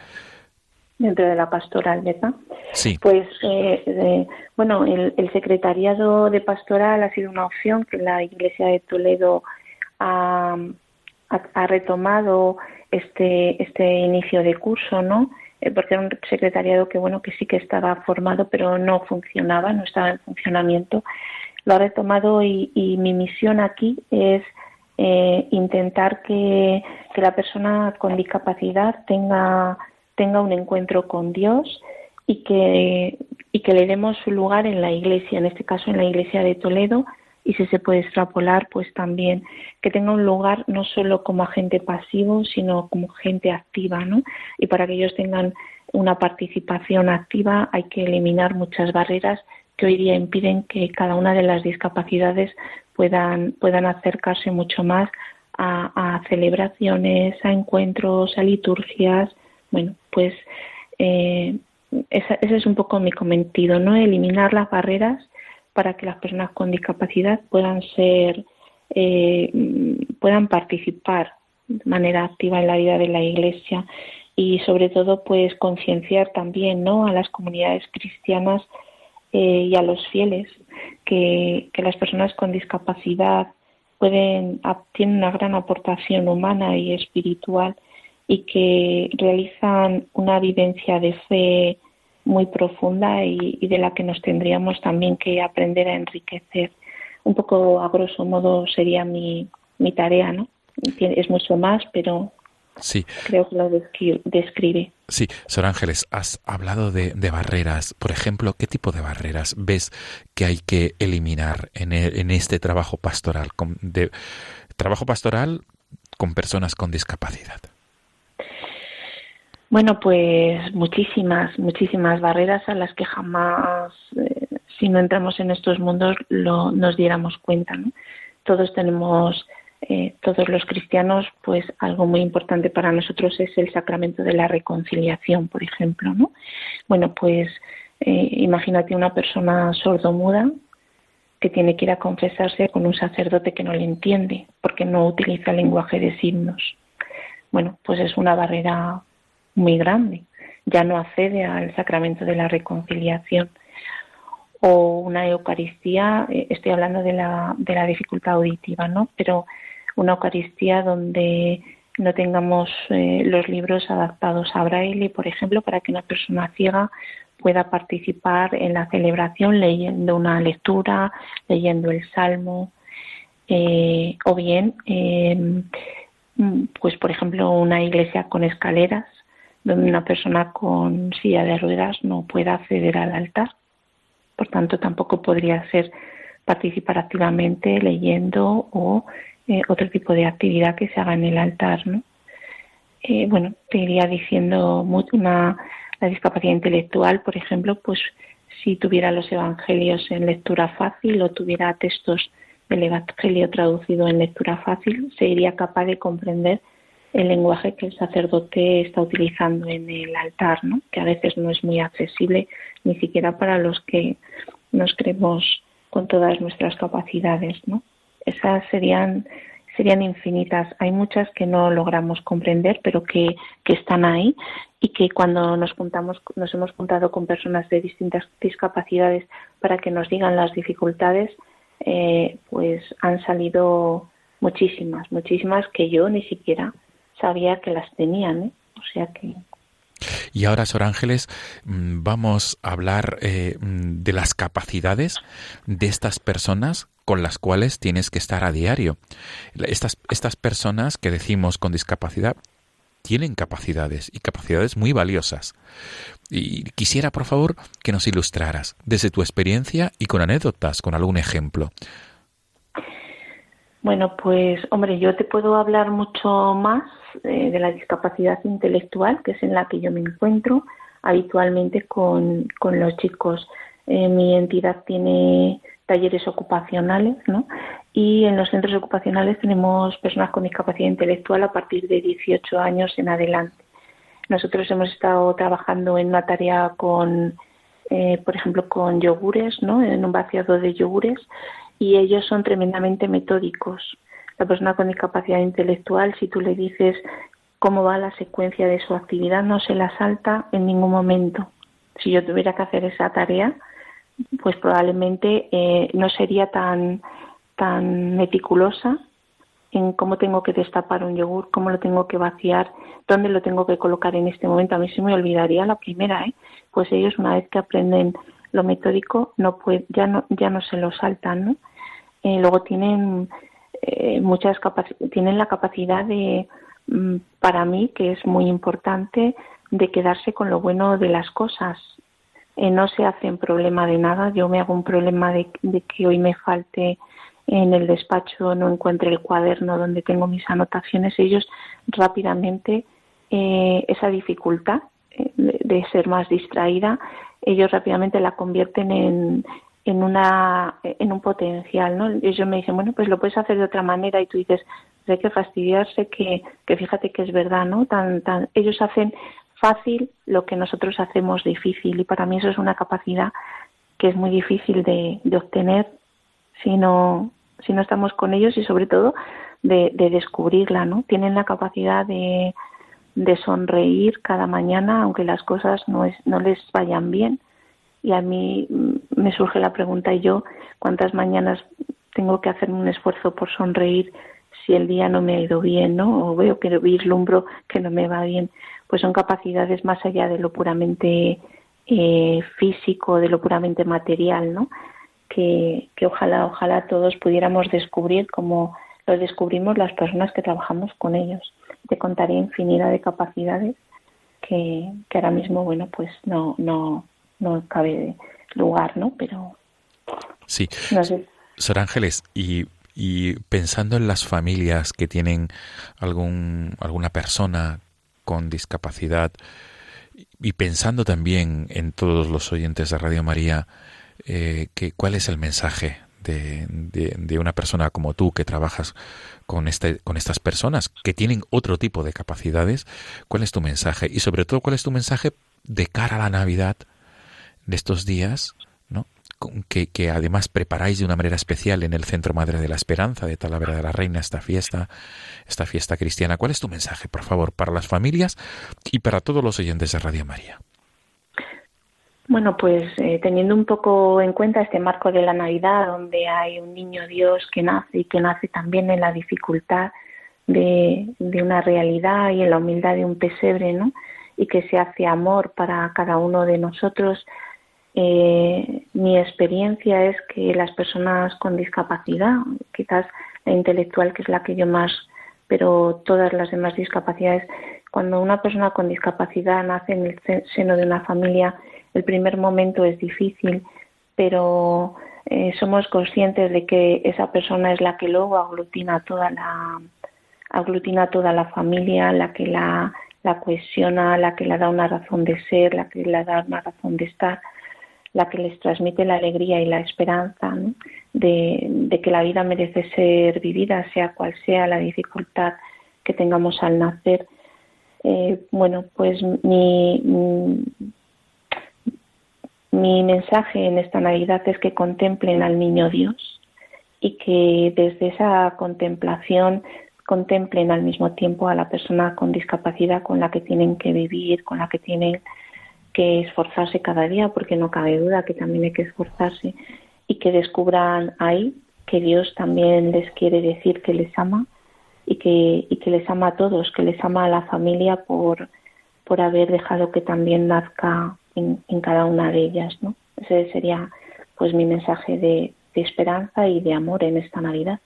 Dentro de la pastoral, ¿verdad? Sí. Pues, eh, eh, bueno, el, el, secretariado de pastoral ha sido una opción que la Iglesia de Toledo ha, ha, ha retomado este, este inicio de curso, ¿no? Eh, porque era un secretariado que, bueno, que sí que estaba formado, pero no funcionaba, no estaba en funcionamiento. Lo ha retomado y, y mi misión aquí es eh, intentar que, que la persona con discapacidad tenga tenga un encuentro con Dios y que, y que le demos su lugar en la iglesia, en este caso en la iglesia de Toledo, y si se puede extrapolar, pues también que tenga un lugar no solo como agente pasivo, sino como gente activa, ¿no? Y para que ellos tengan una participación activa hay que eliminar muchas barreras que hoy día impiden que cada una de las discapacidades puedan, puedan acercarse mucho más a, a celebraciones, a encuentros, a liturgias, bueno, pues eh, ese es un poco mi cometido, ¿no? Eliminar las barreras para que las personas con discapacidad puedan ser, eh, puedan participar de manera activa en la vida de la Iglesia y sobre todo pues concienciar también ¿no? a las comunidades cristianas eh, y a los fieles que, que, las personas con discapacidad pueden tienen una gran aportación humana y espiritual y que realizan una vivencia de fe muy profunda y, de la que nos tendríamos también que aprender a enriquecer. Un poco a grosso modo sería mi, mi tarea, ¿no? Es mucho más, pero Sí. Creo que lo describe. Sí, Sor Ángeles, has hablado de, barreras. Por ejemplo, ¿qué tipo de barreras ves que hay que eliminar en, e, en este trabajo pastoral? de, trabajo pastoral con personas con discapacidad. Bueno, pues muchísimas, muchísimas barreras a las que jamás, eh, si no entramos en estos mundos, lo, nos diéramos cuenta. ¿no? Todos tenemos, eh, todos los cristianos, pues algo muy importante para nosotros es el sacramento de la reconciliación, por ejemplo. ¿no? Bueno, pues eh, imagínate una persona sordomuda que tiene que ir a confesarse con un sacerdote que no le entiende porque no utiliza el lenguaje de signos. Bueno, pues es una barrera muy grande, ya no accede al sacramento de la reconciliación. O una Eucaristía, eh, estoy hablando de la, de la dificultad auditiva, ¿no? Pero una Eucaristía donde no tengamos eh, los libros adaptados a braille, por ejemplo, para que una persona ciega pueda participar en la celebración leyendo una lectura, leyendo el salmo, eh, o bien, pues por ejemplo, una iglesia con escaleras donde una persona con silla de ruedas no pueda acceder al altar. Por tanto, tampoco podría ser participar activamente leyendo o eh, otro tipo de actividad que se haga en el altar. ¿no? Eh, bueno, te iría diciendo una, la discapacidad intelectual, por ejemplo, pues si tuviera los evangelios en lectura fácil o tuviera textos del evangelio traducido en lectura fácil, sería capaz de comprender el lenguaje que el sacerdote está utilizando en el altar, ¿no? que a veces no es muy accesible ni siquiera para los que nos creemos con todas nuestras capacidades. ¿no? Esas serían, serían infinitas. Hay muchas que no logramos comprender, pero que, que están ahí y que cuando nos juntamos, nos hemos juntado con personas de distintas discapacidades para que nos digan las dificultades, eh, pues han salido muchísimas, muchísimas que yo ni siquiera sabía que las tenían, ¿eh? o sea que y ahora, Sor Ángeles, mm, vamos a hablar eh, mm, de las capacidades de estas personas con las cuales tienes que estar a diario. Estas, estas personas que decimos con discapacidad tienen capacidades y capacidades muy valiosas. Y quisiera, por favor, que nos ilustraras desde tu experiencia y con anécdotas, con algún ejemplo. Bueno, pues hombre, yo te puedo hablar mucho más eh, de la discapacidad intelectual, que es en la que yo me encuentro habitualmente con, con los chicos. Eh, mi entidad tiene talleres ocupacionales, ¿no? Y en los centros ocupacionales tenemos personas con discapacidad intelectual a partir de 18 años en adelante. Nosotros hemos estado trabajando en una tarea con, eh, por ejemplo, con yogures, ¿no? En un vaciado de yogures y ellos son tremendamente metódicos. La persona con discapacidad intelectual, si tú le dices cómo va la secuencia de su actividad, no se la salta en ningún momento. Si yo tuviera que hacer esa tarea, pues probablemente eh, no sería tan, tan meticulosa en cómo tengo que destapar un yogur, cómo lo tengo que vaciar, dónde lo tengo que colocar en este momento. A mí se me olvidaría la primera, ¿eh? Pues ellos una vez que aprenden lo metódico no puede, ya no ya no se lo saltan, ¿no? Eh, luego tienen eh, muchas tienen la capacidad de, mm, para mí, que es muy importante, de quedarse con lo bueno de las cosas. Eh, no se hacen problema de nada. Yo me hago un problema de, que hoy me falte en el despacho, no encuentre el cuaderno donde tengo mis anotaciones. Ellos rápidamente esa dificultad de, ser más distraída, ellos rápidamente la convierten en, en una en un potencial, ¿no? Ellos me dicen, bueno, pues lo puedes hacer de otra manera y tú dices, hay que fastidiarse que, que fíjate que es verdad, ¿no? Tan, tan, ellos hacen fácil lo que nosotros hacemos difícil y para mí eso es una capacidad que es muy difícil de, de obtener si no, si no estamos con ellos y sobre todo de, de descubrirla, ¿no? Tienen la capacidad de, de sonreír cada mañana aunque las cosas no, es, no les vayan bien y a mí me surge la pregunta yo cuántas mañanas tengo que hacer un esfuerzo por sonreír si el día no me ha ido bien, ¿no? O veo que vislumbro que no me va bien, pues son capacidades más allá de lo puramente eh, físico, de lo puramente material, ¿no? Que, que ojalá, ojalá todos pudiéramos descubrir como lo descubrimos las personas que trabajamos con ellos. Te contaré infinidad de capacidades que, que ahora mismo, bueno, pues no, no, no cabe lugar, ¿no? Pero Sí. Sor Ángeles, y, y pensando en las familias que tienen algún, alguna persona con discapacidad y pensando también en todos los oyentes de Radio María, eh, que, ¿cuál es el mensaje de, de, una persona como tú que trabajas con, este, con estas personas que tienen otro tipo de capacidades? ¿Cuál es tu mensaje? Y sobre todo, ¿cuál es tu mensaje de cara a la Navidad de estos días? ¿no? que, además preparáis de una manera especial en el Centro Madre de la Esperanza de Talavera de la Reina esta fiesta, esta fiesta cristiana. ¿Cuál es tu mensaje, por favor, para las familias y para todos los oyentes de Radio María? Bueno, pues eh, teniendo un poco en cuenta este marco de la Navidad, donde hay un niño Dios que nace y que nace también en la dificultad de, de una realidad y en la humildad de un pesebre, ¿no? Y que se hace amor para cada uno de nosotros, eh, mi experiencia es que las personas con discapacidad, quizás la intelectual que es la que yo más, pero todas las demás discapacidades, cuando una persona con discapacidad nace en el seno de una familia, el primer momento es difícil, pero eh, somos conscientes de que esa persona es la que luego aglutina toda la aglutina toda la familia, la que la, la cohesiona, la que le da una razón de ser, la que le da una razón de estar la que les transmite la alegría y la esperanza de, que la vida merece ser vivida, sea cual sea la dificultad que tengamos al nacer. Eh, bueno, pues mi, mi mensaje en esta Navidad es que contemplen al niño Dios y que desde esa contemplación contemplen al mismo tiempo a la persona con discapacidad con la que tienen que vivir, con la que tienen que esforzarse cada día, porque no cabe duda que también hay que esforzarse, y que descubran ahí que Dios también les quiere decir que les ama y que, y que les ama a todos, que les ama a la familia por, por haber dejado que también nazca en, cada una de ellas. ¿no? Ese sería pues mi mensaje de, de esperanza y de amor en esta Navidad.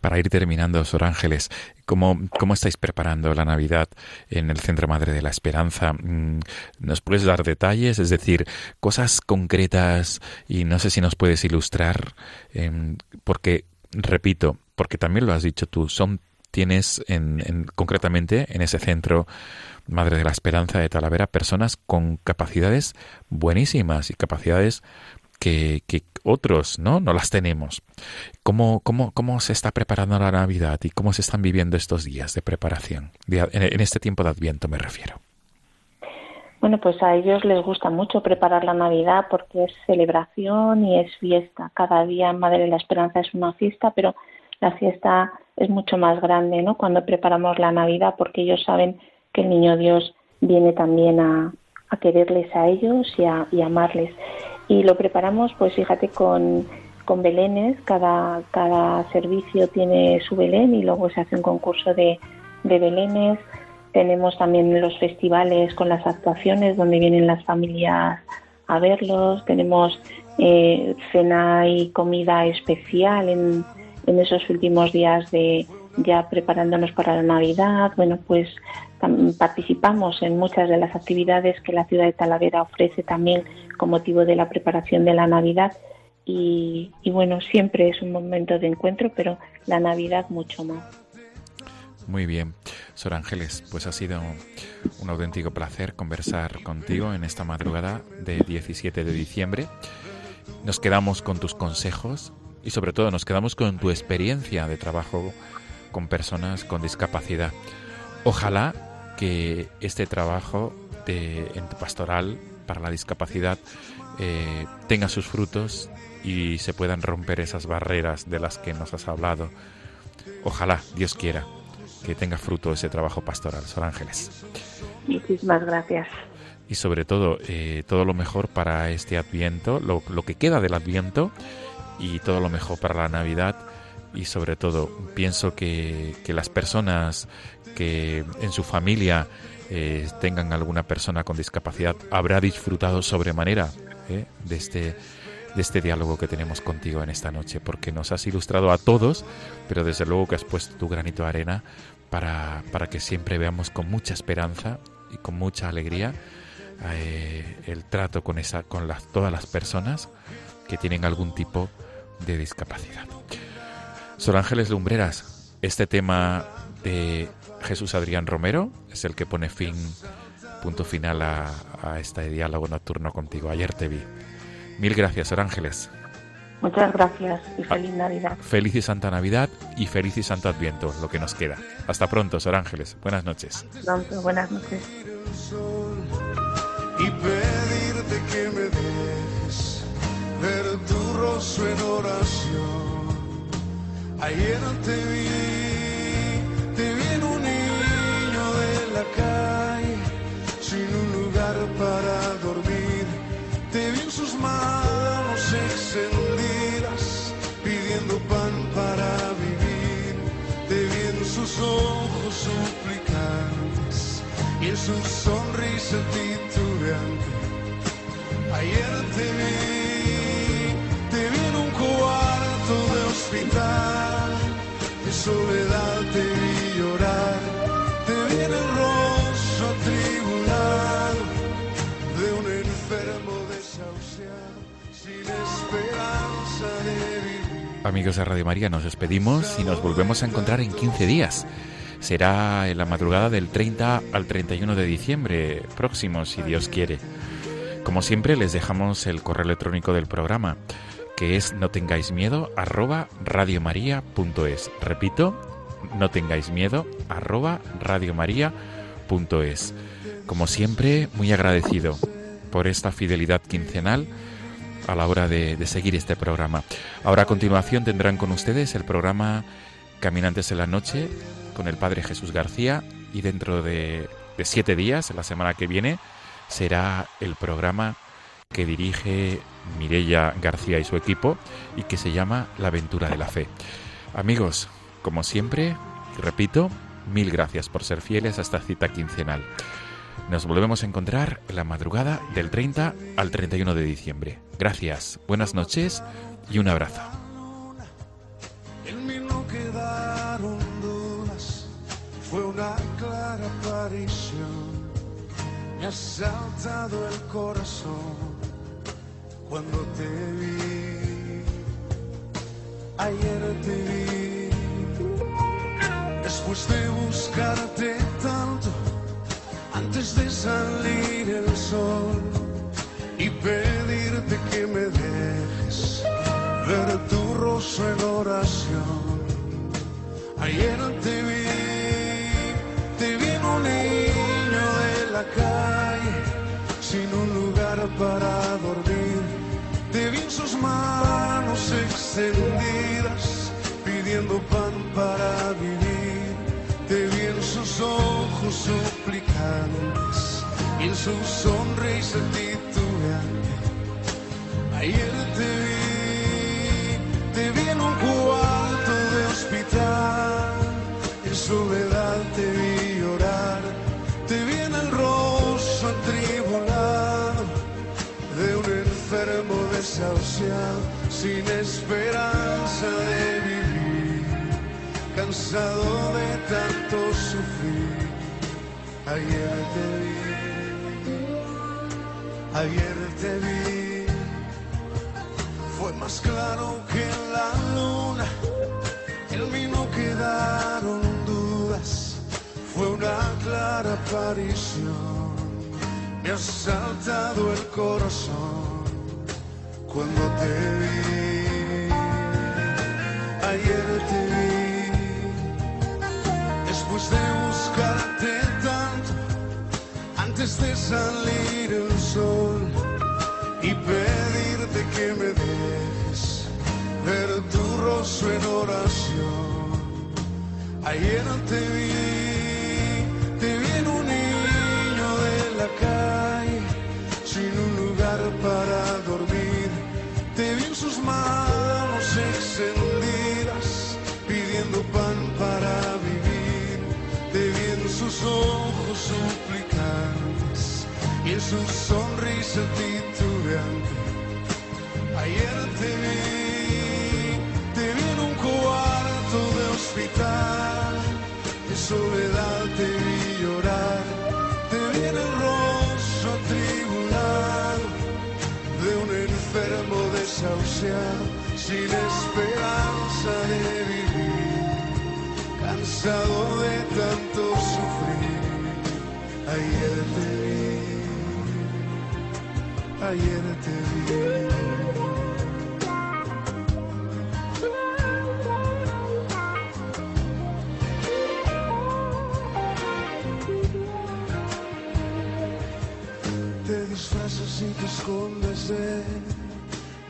Para ir terminando, Sor Ángeles, ¿cómo, ¿cómo estáis preparando la Navidad en el Centro Madre de la Esperanza? Mm, ¿Nos puedes dar detalles? Es decir, cosas concretas y no sé si nos puedes ilustrar, em, porque, repito, porque también lo has dicho tú, son tienes en, concretamente en ese centro Madre de la Esperanza de Talavera personas con capacidades buenísimas y capacidades que, otros no no las tenemos. ¿Cómo, cómo, cómo se está preparando la Navidad y cómo se están viviendo estos días de preparación en este tiempo de Adviento me refiero. Bueno pues a ellos les gusta mucho preparar la Navidad porque es celebración y es fiesta. Cada día Madre de la Esperanza es una fiesta pero la fiesta es mucho más grande no cuando preparamos la Navidad porque ellos saben que el Niño Dios viene también a, quererles a ellos y a amarles y lo preparamos, pues fíjate, con, con belenes, cada, cada servicio tiene su belén y luego se hace un concurso de, de belenes. Tenemos también los festivales con las actuaciones donde vienen las familias a verlos. Tenemos eh, cena y comida especial en, en esos últimos días de ya preparándonos para la Navidad. Bueno, pues participamos en muchas de las actividades que la ciudad de Talavera ofrece también con motivo de la preparación de la Navidad y, bueno, siempre es un momento de encuentro, pero la Navidad mucho más. Muy bien, Sor Ángeles, pues ha sido un auténtico placer conversar contigo en esta madrugada de 17 de diciembre. Nos quedamos con tus consejos y sobre todo nos quedamos con tu experiencia de trabajo con personas con discapacidad. Ojalá que este trabajo de, en tu pastoral para la discapacidad eh, tenga sus frutos y se puedan romper esas barreras de las que nos has hablado. Ojalá, Dios quiera, que tenga fruto ese trabajo pastoral. Sor Ángeles. Muchísimas gracias. Y sobre todo, eh, todo lo mejor para este Adviento, lo, lo que queda del Adviento y todo lo mejor para la Navidad y sobre todo pienso que, que las personas que en su familia eh, tengan alguna persona con discapacidad habrá disfrutado sobremanera eh, de este de este diálogo que tenemos contigo en esta noche, porque nos has ilustrado a todos, pero desde luego que has puesto tu granito de arena para, para que siempre veamos con mucha esperanza y con mucha alegría eh, el trato con, esa, con las, todas las personas que tienen algún tipo de discapacidad. Sor Ángeles Lumbreras, este tema de Jesús Adrián Romero es el que pone fin, punto final a, a este diálogo nocturno contigo. Ayer te vi. Mil gracias, Sor Ángeles. Muchas gracias y feliz Navidad. Feliz y Santa Navidad y feliz y Santo Adviento, lo que nos queda. Hasta pronto, Sor Ángeles. Buenas noches. Pronto, buenas noches. y pedirte que me dejes ver tu rostro en oración. Ayer te vi, te vi en un niño de la calle, sin un lugar para dormir. Te vi en sus manos extendidas, pidiendo pan para vivir. Te vi en sus ojos suplicantes y en su sonrisa titubeante. Ayer te vi, te vi en un cuarto de hospital, de soledad Amigos de Radio María, nos despedimos y nos volvemos a encontrar en 15 días. Será en la madrugada del 30 al 31 de diciembre próximo, si Dios quiere. Como siempre, les dejamos el correo electrónico del programa, que es no tengáis miedo arroba radiomaria.es. Repito, no tengáis miedo arroba radiomaria.es. Como siempre, muy agradecido por esta fidelidad quincenal a la hora de, seguir este programa. Ahora a continuación tendrán con ustedes el programa Caminantes en la Noche con el Padre Jesús García y dentro de, siete días, la semana que viene, será el programa que dirige Mirella García y su equipo y que se llama La aventura de la fe. Amigos, como siempre, repito, mil gracias por ser fieles a esta cita quincenal. Nos volvemos a encontrar en la madrugada del 30 al 31 de diciembre. Gracias, buenas noches y un abrazo. En no quedaron dudas, fue una clara aparición. Me ha saltado el corazón cuando te vi. Ayer te vi, después de buscarte tanto, antes de salir el sol y pedirte que me dejes ver tu rostro en oración. Ayer te vi, te vi un niño de la calle, sin un lugar para dormir. Te vi en sus manos extendidas, pidiendo pan para vivir. Te vi en sus ojos suplicantes y en su sonrisa Ayer te vi, te vi en un cuarto de hospital, en soledad te vi llorar, te vi en el rostro atribulado de un enfermo desahuciado, sin esperanza de vivir, cansado de tanto sufrir. Ayer te vi, ayer te vi fue más claro que la luna. En mí no quedaron dudas, fue una clara aparición. Me ha saltado el corazón cuando te vi. Ayer te vi, después de buscarte tanto, antes de salir el sol en oración. Ayer te vi, te vi en un niño de la calle, sin un lugar para dormir. Te vi en sus manos extendidas, pidiendo pan para vivir. Te vi en sus ojos suplicantes y en su sonrisa titubeante. Ayer te vi. Hospital, de soledad te vi llorar, te vi en el rostro atribulado de un enfermo desahuciado, sin esperanza de vivir, cansado de tanto sufrir. Ayer te vi, ayer te vi. Escondes de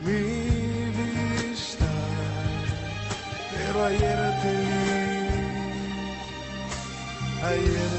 mi vista, pero ayer te vi, ayer